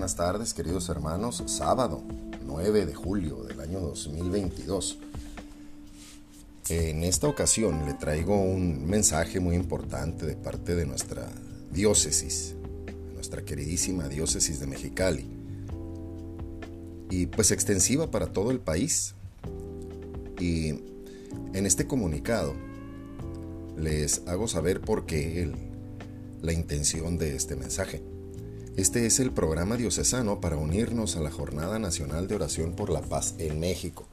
buenas tardes queridos hermanos. Sábado 9 de julio del año 2022. En esta ocasión le traigo un mensaje muy importante de parte de nuestra diócesis, nuestra queridísima diócesis de Mexicali. Y pues extensiva para todo el país. Y en este comunicado les hago saber por qué la intención de este mensaje. Este es el programa diocesano para unirnos a la Jornada Nacional de Oración por la Paz en México.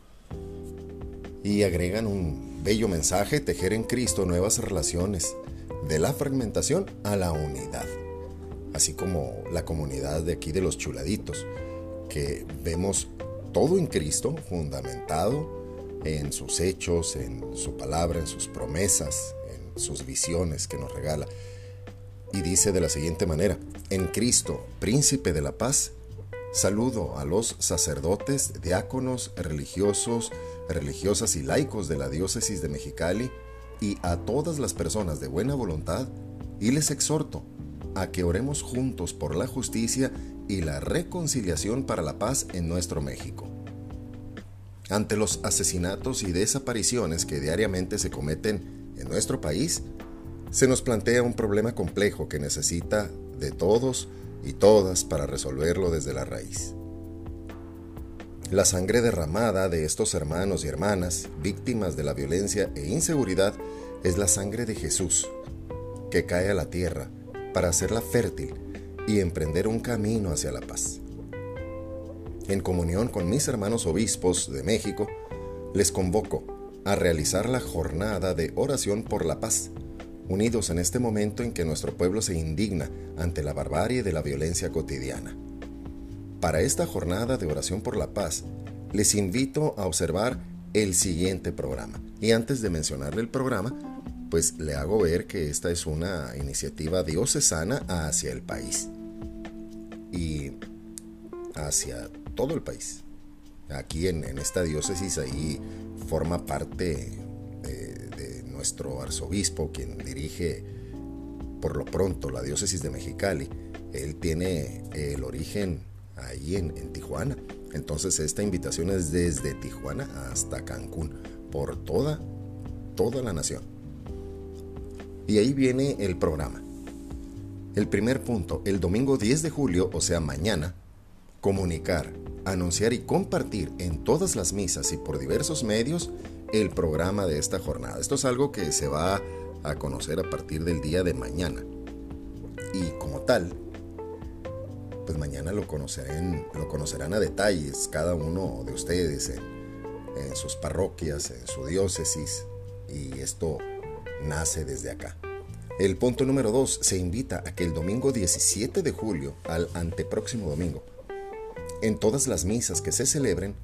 Y agregan un bello mensaje, tejer en Cristo nuevas relaciones, de la fragmentación a la unidad. Así como la comunidad de aquí de los chuladitos, que vemos todo en Cristo fundamentado en sus hechos, en su palabra, en sus promesas, en sus visiones que nos regala y dice de la siguiente manera, en Cristo, príncipe de la paz, saludo a los sacerdotes, diáconos, religiosos, religiosas y laicos de la diócesis de Mexicali y a todas las personas de buena voluntad y les exhorto a que oremos juntos por la justicia y la reconciliación para la paz en nuestro México. Ante los asesinatos y desapariciones que diariamente se cometen en nuestro país, se nos plantea un problema complejo que necesita de todos y todas para resolverlo desde la raíz. La sangre derramada de estos hermanos y hermanas, víctimas de la violencia e inseguridad, es la sangre de Jesús, que cae a la tierra para hacerla fértil y emprender un camino hacia la paz. En comunión con mis hermanos obispos de México, les convoco a realizar la jornada de oración por la paz unidos en este momento en que nuestro pueblo se indigna ante la barbarie de la violencia cotidiana. Para esta jornada de oración por la paz, les invito a observar el siguiente programa. Y antes de mencionarle el programa, pues le hago ver que esta es una iniciativa diocesana hacia el país y hacia todo el país. Aquí en, esta diócesis ahí forma parte nuestro arzobispo, quien dirige por lo pronto la diócesis de Mexicali, él tiene el origen ahí en, Tijuana. Entonces esta invitación es desde Tijuana hasta Cancún, por toda, toda la nación. Y ahí viene el programa. El primer punto, el domingo 10 de julio, o sea mañana, comunicar, anunciar y compartir en todas las misas y por diversos medios el programa de esta jornada. Esto es algo que se va a conocer a partir del día de mañana. Y como tal, pues mañana lo conocerán, lo conocerán a detalles cada uno de ustedes en, sus parroquias, en su diócesis. Y esto nace desde acá. El punto número 2 se invita a que el domingo 17 de julio, al antepróximo domingo, en todas las misas que se celebren,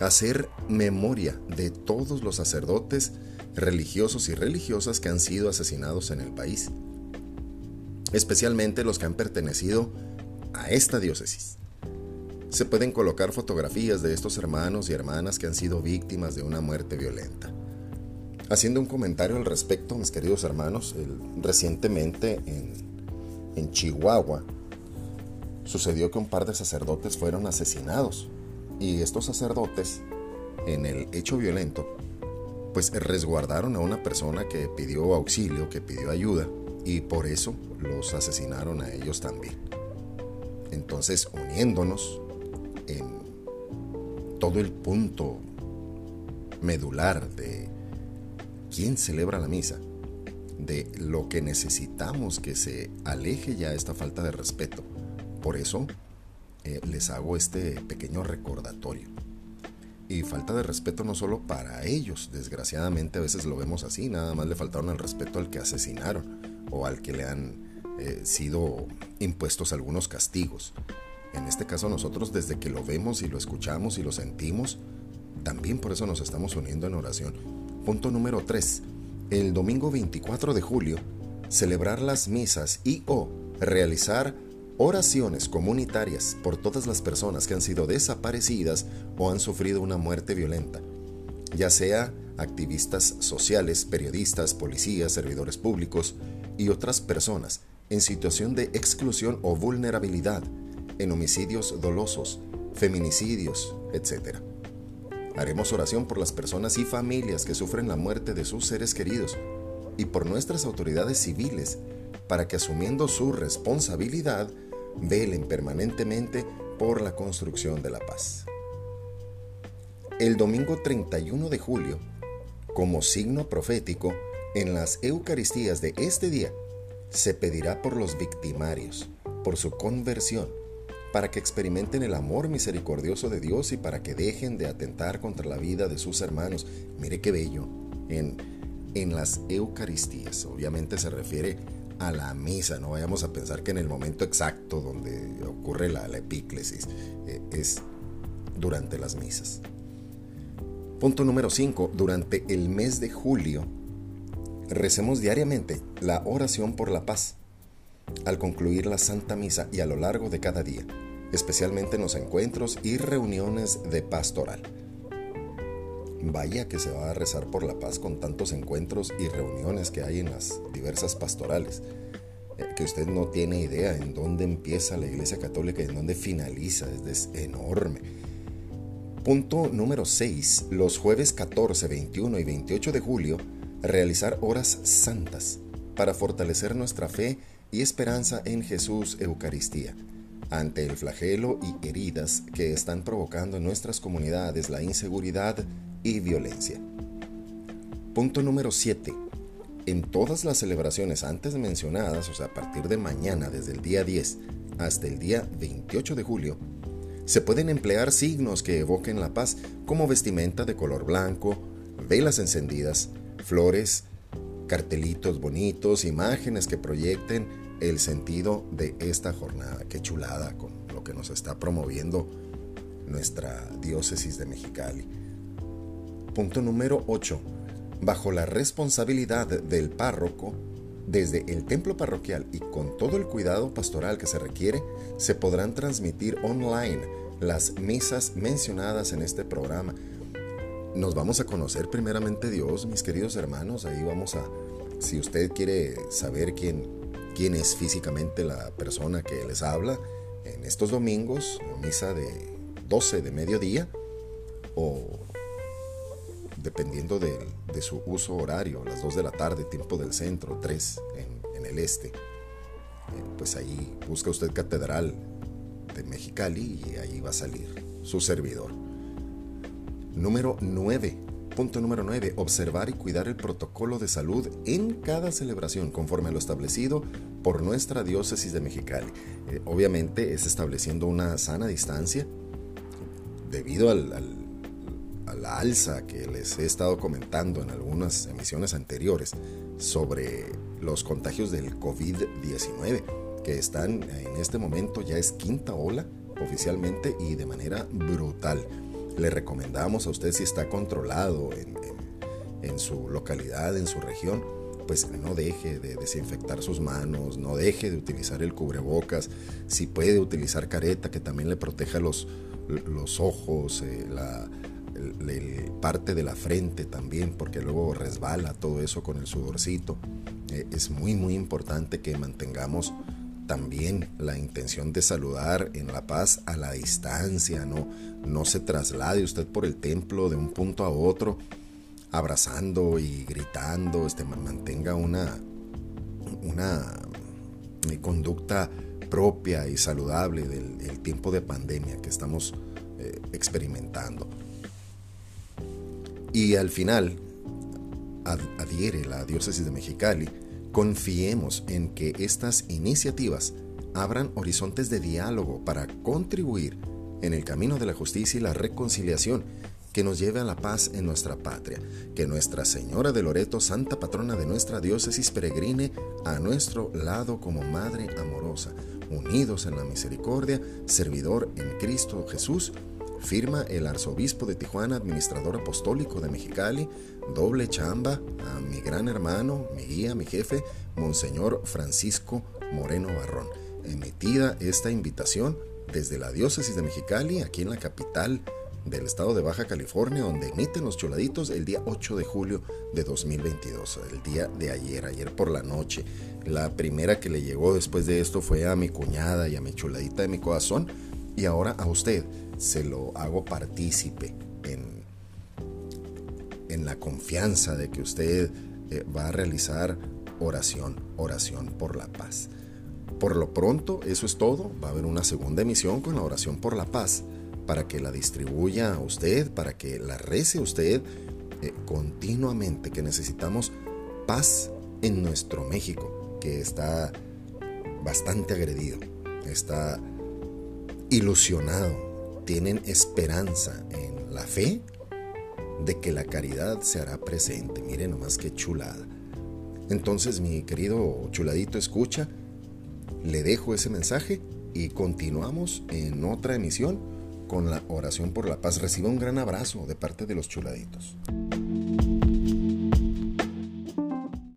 hacer memoria de todos los sacerdotes religiosos y religiosas que han sido asesinados en el país, especialmente los que han pertenecido a esta diócesis. Se pueden colocar fotografías de estos hermanos y hermanas que han sido víctimas de una muerte violenta. Haciendo un comentario al respecto, mis queridos hermanos, recientemente en, Chihuahua sucedió que un par de sacerdotes fueron asesinados y estos sacerdotes, en el hecho violento, pues resguardaron a una persona que pidió auxilio, que pidió ayuda, y por eso los asesinaron a ellos también. Entonces, uniéndonos en todo el punto medular de quién celebra la misa, de lo que necesitamos que se aleje ya esta falta de respeto. Por eso eh, les hago este pequeño recordatorio. Y falta de respeto no solo para ellos, desgraciadamente a veces lo vemos así, nada más le faltaron el respeto al que asesinaron o al que le han eh, sido impuestos algunos castigos. En este caso nosotros desde que lo vemos y lo escuchamos y lo sentimos, también por eso nos estamos uniendo en oración. Punto número 3. El domingo 24 de julio, celebrar las misas y o realizar Oraciones comunitarias por todas las personas que han sido desaparecidas o han sufrido una muerte violenta, ya sea activistas sociales, periodistas, policías, servidores públicos y otras personas en situación de exclusión o vulnerabilidad en homicidios dolosos, feminicidios, etc. Haremos oración por las personas y familias que sufren la muerte de sus seres queridos y por nuestras autoridades civiles para que asumiendo su responsabilidad velen permanentemente por la construcción de la paz. El domingo 31 de julio, como signo profético, en las Eucaristías de este día, se pedirá por los victimarios, por su conversión, para que experimenten el amor misericordioso de Dios y para que dejen de atentar contra la vida de sus hermanos. Mire qué bello. En, en las Eucaristías, obviamente se refiere a la misa, no vayamos a pensar que en el momento exacto donde ocurre la, epíclesis eh, es durante las misas. Punto número 5. Durante el mes de julio, recemos diariamente la oración por la paz al concluir la Santa Misa y a lo largo de cada día, especialmente en los encuentros y reuniones de pastoral. Vaya que se va a rezar por la paz con tantos encuentros y reuniones que hay en las diversas pastorales, eh, que usted no tiene idea en dónde empieza la Iglesia Católica y en dónde finaliza, es enorme. Punto número 6. Los jueves 14, 21 y 28 de julio, realizar horas santas para fortalecer nuestra fe y esperanza en Jesús Eucaristía ante el flagelo y heridas que están provocando en nuestras comunidades la inseguridad y violencia. Punto número 7. En todas las celebraciones antes mencionadas, o sea, a partir de mañana, desde el día 10 hasta el día 28 de julio, se pueden emplear signos que evoquen la paz como vestimenta de color blanco, velas encendidas, flores, cartelitos bonitos, imágenes que proyecten el sentido de esta jornada. Qué chulada con lo que nos está promoviendo nuestra diócesis de Mexicali. Punto número 8. Bajo la responsabilidad del párroco, desde el templo parroquial y con todo el cuidado pastoral que se requiere, se podrán transmitir online las misas mencionadas en este programa. Nos vamos a conocer primeramente Dios, mis queridos hermanos. Ahí vamos a, si usted quiere saber quién, quién es físicamente la persona que les habla, en estos domingos, misa de 12 de mediodía o dependiendo de, su uso horario, las 2 de la tarde, tiempo del centro, 3 en, el este. Eh, pues ahí busca usted Catedral de Mexicali y ahí va a salir su servidor. Número 9. Punto número 9. Observar y cuidar el protocolo de salud en cada celebración conforme a lo establecido por nuestra diócesis de Mexicali. Eh, obviamente es estableciendo una sana distancia debido al la alza que les he estado comentando en algunas emisiones anteriores sobre los contagios del COVID-19, que están en este momento ya es quinta ola oficialmente y de manera brutal. Le recomendamos a usted si está controlado en, en su localidad, en su región, pues no deje de desinfectar sus manos, no deje de utilizar el cubrebocas, si puede utilizar careta que también le proteja los, los ojos, eh, la, parte de la frente también, porque luego resbala todo eso con el sudorcito. Eh, es muy, muy importante que mantengamos también la intención de saludar en la paz a la distancia, no, no se traslade usted por el templo de un punto a otro abrazando y gritando, este, mantenga una, una eh, conducta propia y saludable del, tiempo de pandemia que estamos eh, experimentando. Y al final, adhiere la diócesis de Mexicali, confiemos en que estas iniciativas abran horizontes de diálogo para contribuir en el camino de la justicia y la reconciliación que nos lleve a la paz en nuestra patria. Que Nuestra Señora de Loreto, santa patrona de nuestra diócesis, peregrine a nuestro lado como Madre amorosa, unidos en la misericordia, servidor en Cristo Jesús firma el arzobispo de Tijuana, administrador apostólico de Mexicali, doble chamba a mi gran hermano, mi guía, mi jefe, Monseñor Francisco Moreno Barrón. Emitida esta invitación desde la diócesis de Mexicali, aquí en la capital del estado de Baja California, donde emiten los chuladitos el día 8 de julio de 2022, el día de ayer, ayer por la noche. La primera que le llegó después de esto fue a mi cuñada y a mi chuladita de mi corazón, y ahora a usted se lo hago partícipe en, en la confianza de que usted eh, va a realizar oración, oración por la paz. Por lo pronto, eso es todo. Va a haber una segunda emisión con la oración por la paz para que la distribuya a usted, para que la rece usted eh, continuamente, que necesitamos paz en nuestro México, que está bastante agredido, está ilusionado, tienen esperanza en la fe de que la caridad se hará presente. Miren nomás qué chulada. Entonces, mi querido chuladito, escucha, le dejo ese mensaje y continuamos en otra emisión con la oración por la paz. Reciba un gran abrazo de parte de los chuladitos.